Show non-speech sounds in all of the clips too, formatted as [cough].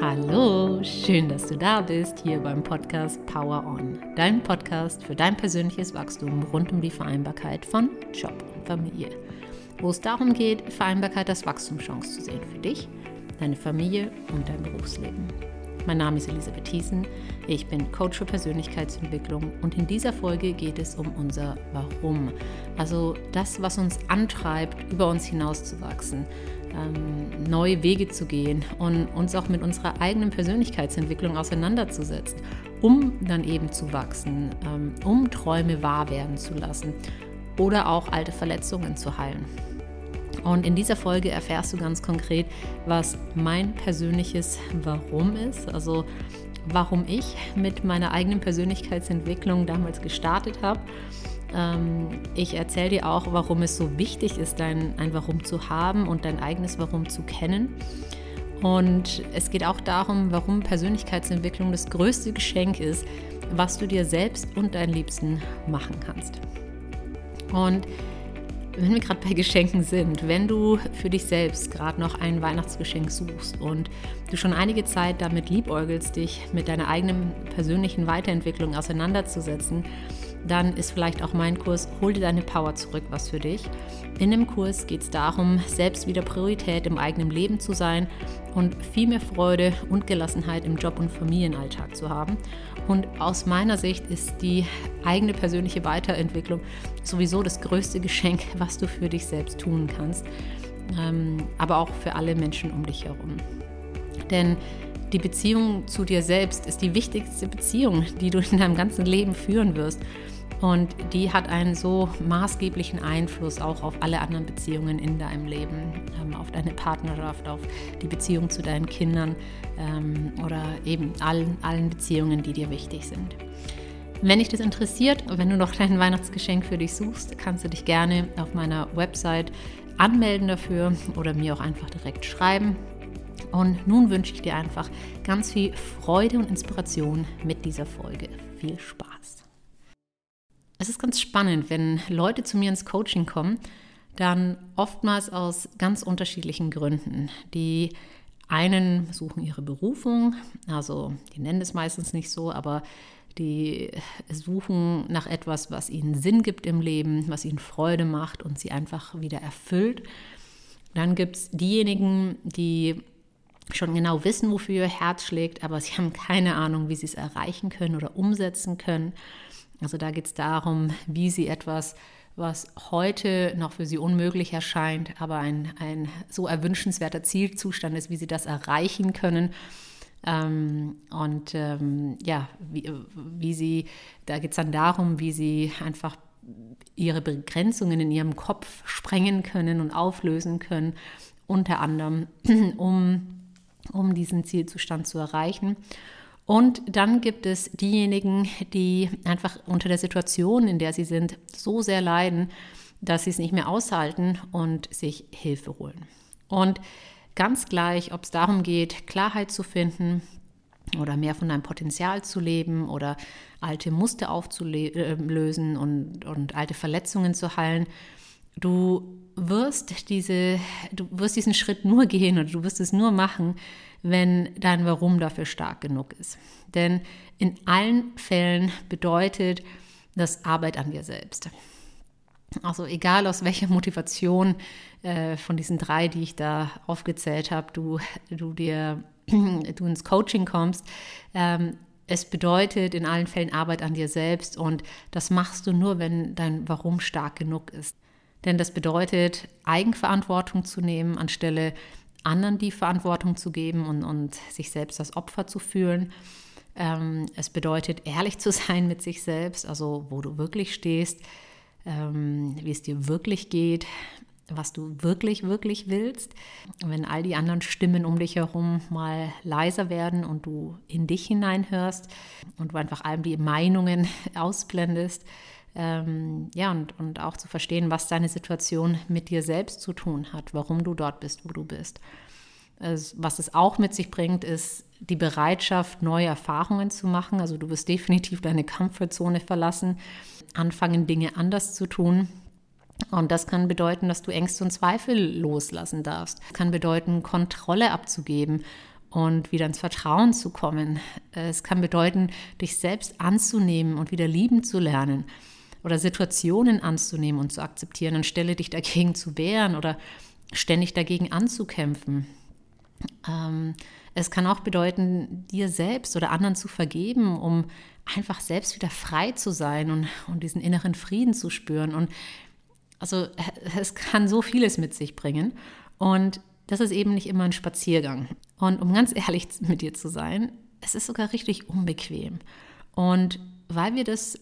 Hallo, schön, dass du da bist, hier beim Podcast Power On, dein Podcast für dein persönliches Wachstum rund um die Vereinbarkeit von Job und Familie. Wo es darum geht, Vereinbarkeit als Wachstumschance zu sehen für dich, deine Familie und dein Berufsleben. Mein Name ist Elisabeth Thiessen, ich bin Coach für Persönlichkeitsentwicklung und in dieser Folge geht es um unser Warum. Also das, was uns antreibt, über uns hinauszuwachsen, ähm, neue Wege zu gehen und uns auch mit unserer eigenen Persönlichkeitsentwicklung auseinanderzusetzen, um dann eben zu wachsen, ähm, um Träume wahr werden zu lassen oder auch alte Verletzungen zu heilen. Und in dieser Folge erfährst du ganz konkret, was mein persönliches Warum ist, also warum ich mit meiner eigenen Persönlichkeitsentwicklung damals gestartet habe. Ähm, ich erzähle dir auch, warum es so wichtig ist, dein, ein Warum zu haben und dein eigenes Warum zu kennen. Und es geht auch darum, warum Persönlichkeitsentwicklung das größte Geschenk ist, was du dir selbst und deinen Liebsten machen kannst. Und wenn wir gerade bei Geschenken sind, wenn du für dich selbst gerade noch ein Weihnachtsgeschenk suchst und du schon einige Zeit damit liebäugelst, dich mit deiner eigenen persönlichen Weiterentwicklung auseinanderzusetzen, dann ist vielleicht auch mein Kurs Hol dir deine Power zurück was für dich. In dem Kurs geht es darum, selbst wieder Priorität im eigenen Leben zu sein und viel mehr Freude und Gelassenheit im Job- und Familienalltag zu haben. Und aus meiner Sicht ist die eigene persönliche Weiterentwicklung sowieso das größte Geschenk, [laughs] was du für dich selbst tun kannst, ähm, aber auch für alle Menschen um dich herum. Denn die Beziehung zu dir selbst ist die wichtigste Beziehung, die du in deinem ganzen Leben führen wirst. Und die hat einen so maßgeblichen Einfluss auch auf alle anderen Beziehungen in deinem Leben, ähm, auf deine Partnerschaft, auf die Beziehung zu deinen Kindern ähm, oder eben allen, allen Beziehungen, die dir wichtig sind. Wenn dich das interessiert, wenn du noch dein Weihnachtsgeschenk für dich suchst, kannst du dich gerne auf meiner Website anmelden dafür oder mir auch einfach direkt schreiben. Und nun wünsche ich dir einfach ganz viel Freude und Inspiration mit dieser Folge. Viel Spaß! Es ist ganz spannend, wenn Leute zu mir ins Coaching kommen, dann oftmals aus ganz unterschiedlichen Gründen. Die einen suchen ihre Berufung, also die nennen es meistens nicht so, aber die suchen nach etwas, was ihnen Sinn gibt im Leben, was ihnen Freude macht und sie einfach wieder erfüllt. Dann gibt es diejenigen, die schon genau wissen, wofür ihr Herz schlägt, aber sie [laughs] haben keine Ahnung, wie sie es erreichen können oder umsetzen können. Also da geht es darum, wie sie etwas, was heute noch für sie unmöglich erscheint, aber ein, ein so erwünschenswerter Zielzustand ist, wie sie das erreichen können. Ähm, und ähm, ja, wie, wie sie, da geht es dann darum, wie sie einfach ihre Begrenzungen in ihrem Kopf sprengen können und auflösen können, unter anderem, [clears throat] um, um diesen Zielzustand zu erreichen. Und dann gibt es diejenigen, die einfach unter der Situation, in der sie sind, so sehr leiden, dass sie es nicht mehr aushalten und sich Hilfe holen. Und ganz gleich, ob es darum geht, Klarheit zu finden oder mehr von deinem Potenzial zu leben oder alte Muster aufzulösen und, und alte Verletzungen zu heilen, du wirst diese, du wirst diesen Schritt nur gehen oder du wirst es nur machen, wenn dein Warum dafür stark genug ist. Denn in allen Fällen bedeutet das Arbeit an dir selbst. Also egal aus welcher Motivation äh, von diesen drei, die ich da aufgezählt habe, du, du dir [clears throat] du ins Coaching kommst, ähm, es bedeutet in allen Fällen Arbeit an dir selbst und das machst du nur, wenn dein Warum stark genug ist. Denn das bedeutet, Eigenverantwortung zu nehmen, anstelle anderen die Verantwortung zu geben und, und sich selbst als Opfer zu fühlen. Ähm, es bedeutet, ehrlich zu [laughs] sein mit sich selbst, also wo du wirklich stehst, ähm, wie es dir wirklich geht, was du wirklich, wirklich willst. wenn all die anderen Stimmen um dich herum mal leiser werden und du in dich hineinhörst und du einfach all die Meinungen [laughs] ausblendest, ähm, ja, und, und auch zu verstehen, was deine Situation mit dir selbst zu tun hat, warum du dort bist, wo du bist. Was es auch mit sich bringt, ist die Bereitschaft, neue Erfahrungen zu machen. Also du wirst definitiv deine Comfortzone verlassen, anfangen, Dinge anders zu tun. Und das kann bedeuten, dass du Ängste und Zweifel loslassen darfst. Das kann bedeuten, Kontrolle abzugeben und wieder ins Vertrauen zu kommen. Es kann bedeuten, dich selbst anzunehmen und wieder lieben zu lernen oder Situationen anzunehmen und zu akzeptieren, anstelle dich dagegen zu wehren oder ständig dagegen anzukämpfen. Ähm, es kann auch bedeuten, dir selbst oder anderen zu vergeben, um einfach selbst wieder frei zu sein und, und diesen inneren Frieden zu spüren. Und also [laughs] es kann so vieles mit sich bringen. Und das ist eben nicht immer ein Spaziergang. Und um ganz ehrlich [laughs] mit dir zu sein, es ist sogar richtig unbequem. Und weil wir das,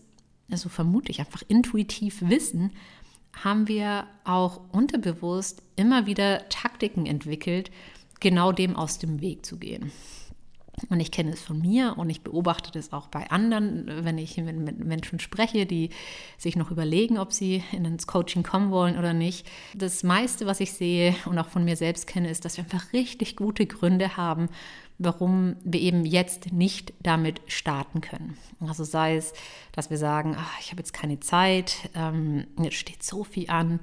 also vermute ich, einfach intuitiv wissen, haben wir auch unterbewusst immer wieder Taktiken entwickelt, genau dem aus dem Weg zu gehen. Und ich kenne es von mir und ich beobachte das auch bei anderen, wenn ich mit Menschen spreche, die sich noch überlegen, ob sie ins Coaching kommen wollen oder nicht. Das meiste, was ich sehe und auch von mir selbst kenne, ist, dass wir einfach richtig gute Gründe haben, warum wir eben jetzt nicht damit starten können. Also sei es, dass wir sagen, ach, ich habe jetzt keine Zeit, ähm, jetzt steht so viel an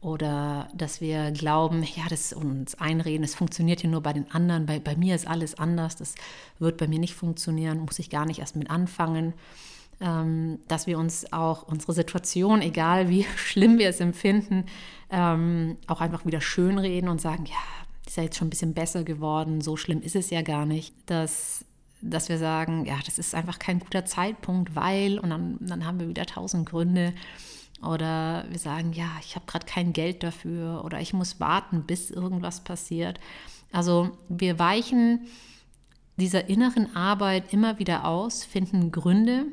oder dass wir glauben, ja, das uns einreden, es funktioniert hier nur bei den anderen, bei, bei mir ist alles anders, das wird bei mir nicht funktionieren, muss ich gar nicht erst mit anfangen. Ähm, dass wir uns auch unsere Situation, egal wie [laughs] schlimm wir es empfinden, ähm, auch einfach wieder schönreden und sagen, ja, ist ja jetzt schon ein bisschen besser geworden, so schlimm ist es ja gar nicht. Dass, dass wir sagen, ja, das ist einfach kein guter Zeitpunkt, weil, und dann, dann haben wir wieder tausend Gründe. Oder wir sagen, ja, ich habe gerade kein Geld dafür oder ich muss warten, bis irgendwas passiert. Also wir weichen dieser inneren Arbeit immer wieder aus, finden Gründe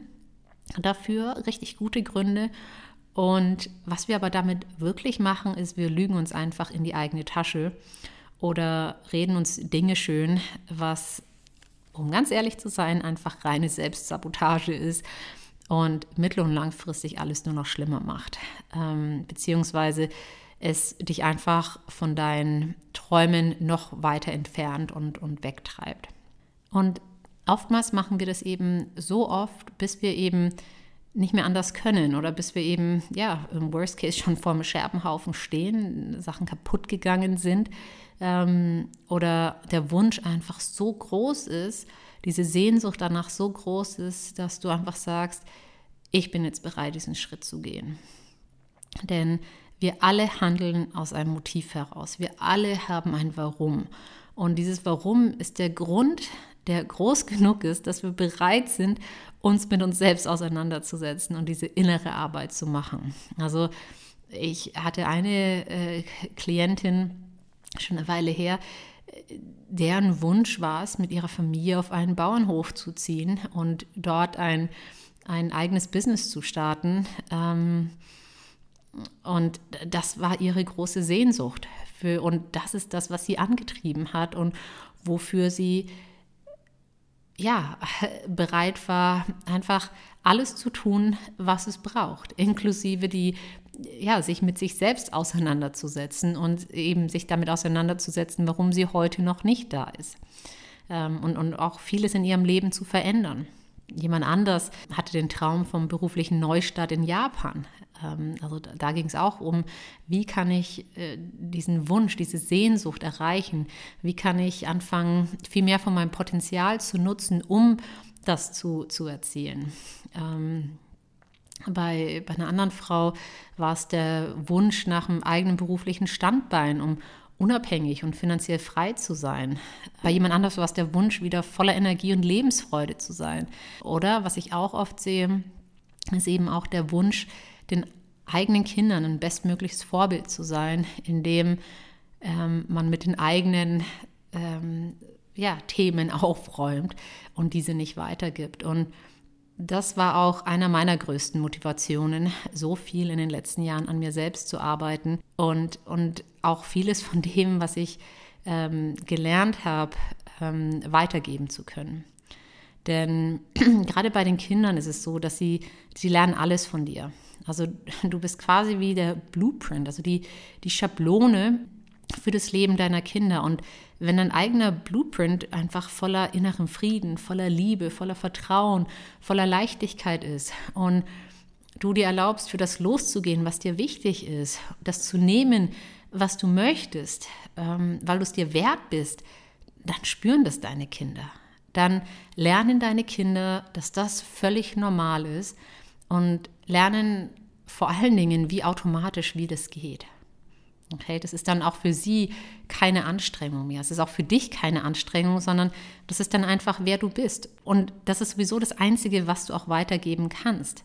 dafür, richtig gute Gründe. Und was wir aber damit wirklich machen, ist, wir lügen uns einfach in die eigene Tasche oder reden uns Dinge schön, was, um ganz ehrlich zu sein, einfach reine Selbstsabotage ist und mittel- und langfristig alles nur noch schlimmer macht. Ähm, beziehungsweise es dich einfach von deinen Träumen noch weiter entfernt und, und wegtreibt. Und oftmals machen wir das eben so oft, bis wir eben nicht mehr anders können oder bis wir eben, ja, im Worst Case schon vor einem Scherbenhaufen stehen, Sachen kaputt gegangen sind ähm, oder der Wunsch einfach so groß ist, diese Sehnsucht danach so groß ist, dass du einfach sagst, ich bin jetzt bereit, diesen Schritt zu gehen. Denn wir alle handeln aus einem Motiv heraus. Wir alle haben ein Warum. Und dieses Warum ist der Grund, der groß [laughs] genug ist, dass wir bereit sind, uns mit uns selbst auseinanderzusetzen und diese innere Arbeit zu machen. Also ich hatte eine äh, Klientin schon eine Weile her, deren Wunsch war es, mit ihrer Familie auf einen Bauernhof zu ziehen und dort ein, ein eigenes Business zu starten. Ähm, und das war ihre große Sehnsucht. Für, und das ist das, was sie angetrieben hat und wofür sie ja [laughs] bereit war, einfach alles zu tun, was es braucht, inklusive die ja, sich mit sich selbst auseinanderzusetzen und eben sich damit auseinanderzusetzen, warum sie heute noch nicht da ist. Ähm, und, und auch vieles in ihrem Leben zu verändern. Jemand anders hatte den Traum vom beruflichen Neustart in Japan. Ähm, also da, ging es auch um, wie kann ich äh, diesen Wunsch, diese Sehnsucht erreichen? Wie kann ich anfangen, viel mehr von meinem Potenzial zu nutzen, um das zu, zu erzielen? Bei, bei einer anderen Frau war es der Wunsch nach einem eigenen beruflichen Standbein, um unabhängig und finanziell frei zu sein. Bei jemand anders war es der Wunsch, wieder voller Energie und Lebensfreude zu sein. Oder was ich auch oft sehe, ist eben auch der Wunsch, den eigenen Kindern ein bestmögliches Vorbild zu sein, indem ähm, man mit den eigenen ähm, ja, Themen aufräumt und diese nicht weitergibt. Und das war auch einer meiner größten Motivationen, so viel in den letzten Jahren an mir selbst zu arbeiten und, und auch vieles von dem, was ich ähm, gelernt habe, ähm, weitergeben zu können. Denn [clears throat] gerade bei den Kindern ist es so, dass sie, sie lernen alles von dir. Also [laughs] du bist quasi wie der Blueprint, also die, die Schablone für das Leben deiner Kinder. Und wenn dein eigener Blueprint einfach voller innerem Frieden, voller Liebe, voller Vertrauen, voller Leichtigkeit ist und du dir erlaubst, für das loszugehen, was dir wichtig ist, das zu nehmen, was du möchtest, ähm, weil du es dir wert bist, dann spüren das deine Kinder. Dann lernen deine Kinder, dass das völlig normal ist und lernen vor allen Dingen, wie automatisch, wie das geht. Okay, das ist dann auch für sie keine Anstrengung mehr. Es ist auch für dich keine Anstrengung, sondern das ist dann einfach, wer du bist. Und das ist sowieso das Einzige, was du auch weitergeben kannst.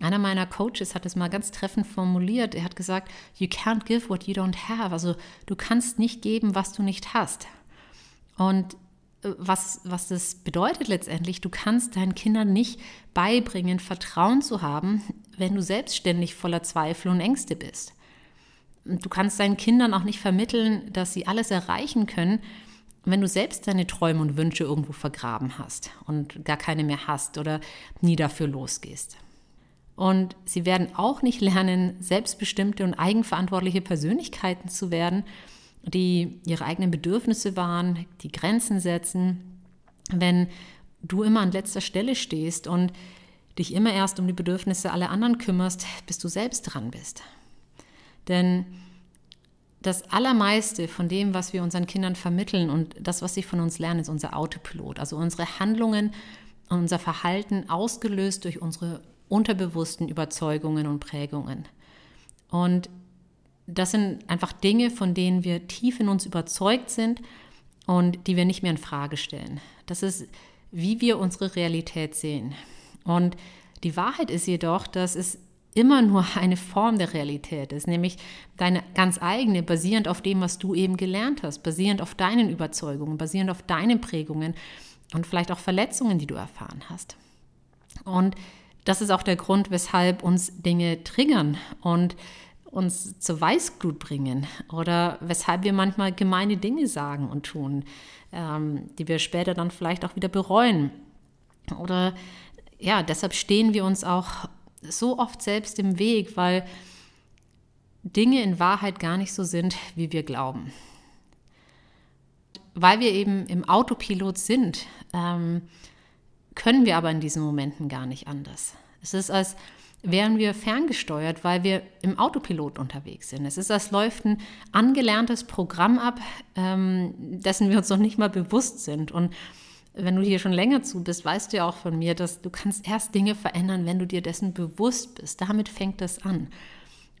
Einer meiner Coaches hat es mal ganz treffend formuliert. Er hat gesagt, you can't give what you don't have. Also du kannst nicht geben, was du nicht hast. Und äh, was, was das bedeutet letztendlich, du kannst deinen Kindern nicht beibringen, Vertrauen zu haben, wenn du selbstständig voller Zweifel und Ängste bist. Du kannst deinen Kindern auch nicht vermitteln, dass sie alles erreichen können, wenn du selbst deine Träume und Wünsche irgendwo vergraben hast und gar keine mehr hast oder nie dafür losgehst. Und sie werden auch nicht lernen, selbstbestimmte und eigenverantwortliche Persönlichkeiten zu werden, die ihre eigenen Bedürfnisse wahren, die Grenzen setzen, wenn du immer an letzter Stelle stehst und dich immer erst um die Bedürfnisse aller anderen kümmerst, bis du selbst dran bist. Denn das Allermeiste von dem, was wir unseren Kindern vermitteln und das, was sie von uns lernen, ist unser Autopilot. Also unsere Handlungen, unser Verhalten ausgelöst durch unsere unterbewussten Überzeugungen und Prägungen. Und das sind einfach Dinge, von denen wir tief in uns überzeugt sind und die wir nicht mehr in Frage stellen. Das ist, wie wir unsere Realität sehen. Und die Wahrheit ist jedoch, dass es immer nur eine Form der Realität ist, nämlich deine ganz eigene, basierend auf dem, was du eben gelernt hast, basierend auf deinen Überzeugungen, basierend auf deinen Prägungen und vielleicht auch Verletzungen, die du erfahren hast. Und das ist auch der Grund, weshalb uns Dinge triggern und uns zur Weißglut bringen oder weshalb wir manchmal gemeine Dinge sagen und tun, ähm, die wir später dann vielleicht auch wieder bereuen. Oder ja, deshalb stehen wir uns auch so oft selbst im Weg, weil Dinge in Wahrheit gar nicht so sind, wie wir glauben. Weil wir eben im Autopilot sind, ähm, können wir aber in diesen Momenten gar nicht anders. Es ist, als wären wir ferngesteuert, weil wir im Autopilot unterwegs sind. Es ist, als läuft ein angelerntes Programm ab, ähm, dessen wir uns noch nicht mal bewusst sind. Und wenn du hier schon länger zu bist, weißt du ja auch von mir, dass du kannst erst Dinge verändern, wenn du dir dessen bewusst bist. Damit fängt das an.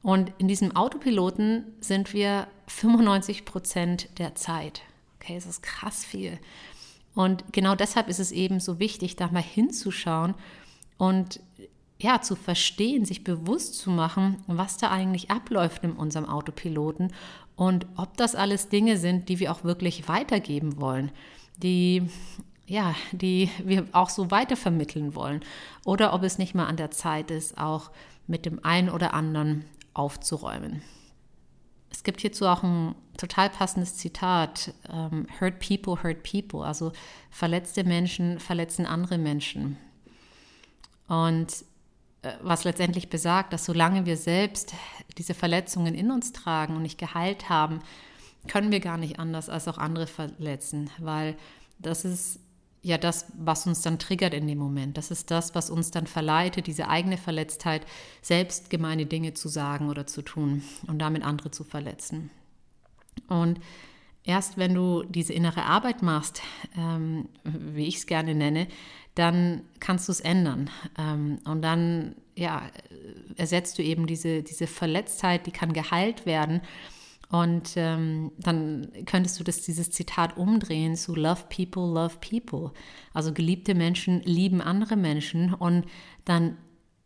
Und in diesem Autopiloten sind wir 95 Prozent der Zeit. Okay, das ist krass viel. Und genau deshalb ist es eben so wichtig, da mal hinzuschauen und ja, zu verstehen, sich bewusst zu machen, was da eigentlich abläuft in unserem Autopiloten und ob das alles Dinge sind, die wir auch wirklich weitergeben wollen, die ja, die wir auch so weitervermitteln wollen. Oder ob es nicht mal an der Zeit ist, auch mit dem einen oder anderen aufzuräumen. Es gibt hierzu auch ein total passendes Zitat: um, Hurt people, hurt people. Also verletzte Menschen verletzen andere Menschen. Und äh, was letztendlich besagt, dass solange wir selbst diese Verletzungen in uns tragen und nicht geheilt haben, können wir gar nicht anders als auch andere verletzen, weil das ist ja das, was uns dann triggert in dem Moment. Das ist das, was uns dann verleitet, diese eigene Verletztheit, selbst gemeine Dinge zu sagen oder zu tun und damit andere zu verletzen. Und erst wenn du diese innere Arbeit machst, ähm, wie ich es gerne nenne, dann kannst du es ändern. Ähm, und dann ja, ersetzt du eben diese, diese Verletztheit, die kann geheilt werden und ähm, dann könntest du das, dieses Zitat umdrehen zu Love people, love people. Also geliebte Menschen lieben andere Menschen. Und dann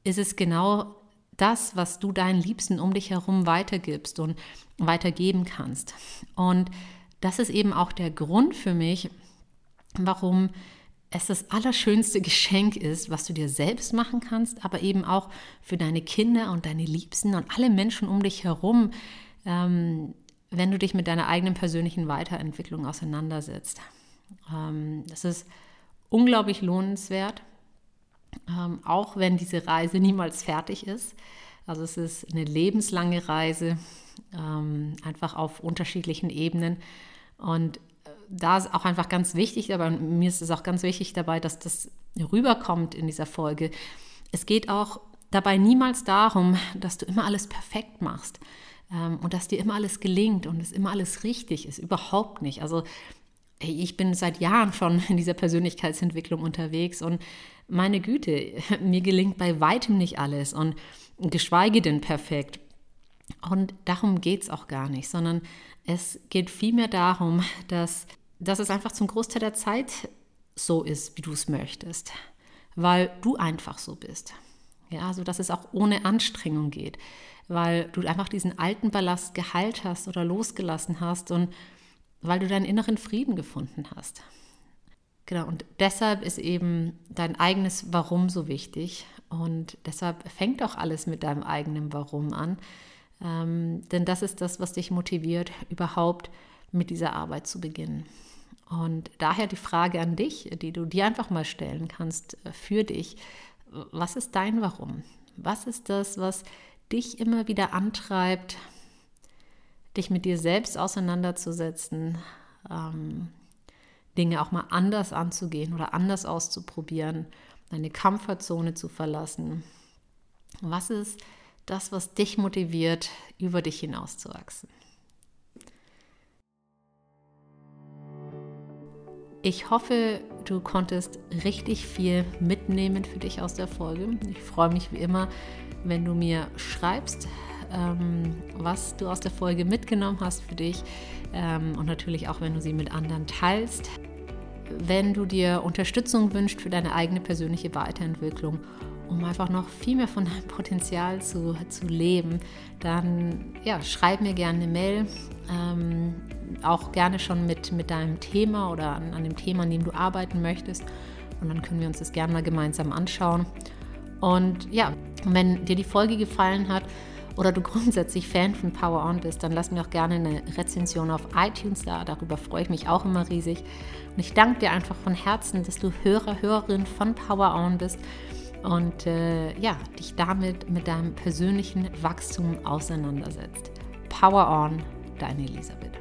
ist es genau das, was du deinen Liebsten um dich herum weitergibst und weitergeben kannst. Und das ist eben auch der Grund für mich, warum es das allerschönste Geschenk ist, was du dir selbst machen kannst, aber eben auch für deine Kinder und deine Liebsten und alle Menschen um dich herum, ähm, wenn du dich mit deiner eigenen persönlichen Weiterentwicklung auseinandersetzt. Ähm, das ist unglaublich lohnenswert, ähm, auch wenn diese Reise niemals fertig ist. Also es ist eine lebenslange Reise, ähm, einfach auf unterschiedlichen Ebenen. Und äh, da ist auch einfach ganz wichtig, aber mir ist es auch ganz wichtig dabei, dass das rüberkommt in dieser Folge. Es geht auch dabei niemals darum, dass du immer alles perfekt machst und dass dir immer alles gelingt und es immer alles richtig ist. Überhaupt nicht. Also ich bin seit Jahren schon in dieser Persönlichkeitsentwicklung unterwegs und meine Güte, [laughs] mir gelingt bei weitem nicht alles und geschweige denn perfekt. Und darum geht es auch gar nicht, sondern es geht vielmehr darum, dass, dass es einfach zum Großteil der Zeit so ist, wie du es möchtest, weil du einfach so bist. Ja, so dass es auch ohne Anstrengung geht, weil du einfach diesen alten Ballast geheilt hast oder losgelassen hast und weil du deinen inneren Frieden gefunden hast. Genau, und deshalb ist eben dein eigenes Warum so wichtig. Und deshalb fängt auch alles mit deinem eigenen Warum an. Ähm, denn das ist das, was dich motiviert, überhaupt mit dieser Arbeit zu beginnen. Und daher die Frage an dich, die du dir einfach mal stellen kannst äh, für dich. Was ist dein Warum? Was ist das, was dich immer wieder antreibt, dich mit dir selbst auseinanderzusetzen, ähm, Dinge auch mal anders anzugehen oder anders auszuprobieren, deine Komfortzone zu verlassen. Was ist das, was dich motiviert, über dich hinauszuwachsen? Ich hoffe, du konntest richtig viel mitnehmen für dich aus der Folge. Ich freue mich wie immer, wenn du mir schreibst, ähm, was du aus der Folge mitgenommen hast für dich ähm, und natürlich auch, wenn du sie mit anderen teilst. Wenn du dir Unterstützung wünschst für deine eigene persönliche Weiterentwicklung, um einfach noch viel mehr von deinem Potenzial zu, zu leben, dann ja, schreib mir gerne eine Mail. Ähm, auch gerne schon mit, mit deinem Thema oder an, an dem Thema, an dem du arbeiten möchtest. Und dann können wir uns das gerne mal gemeinsam anschauen. Und ja, wenn dir die Folge gefallen hat, oder du [laughs] grundsätzlich Fan von Power On bist, dann lass mir auch gerne eine Rezension auf iTunes da. Darüber freue ich mich auch immer riesig. Und ich danke dir einfach von Herzen, dass du Hörer, Hörerin von Power On bist und äh, ja, dich damit mit deinem persönlichen Wachstum auseinandersetzt. Power On, deine Elisabeth.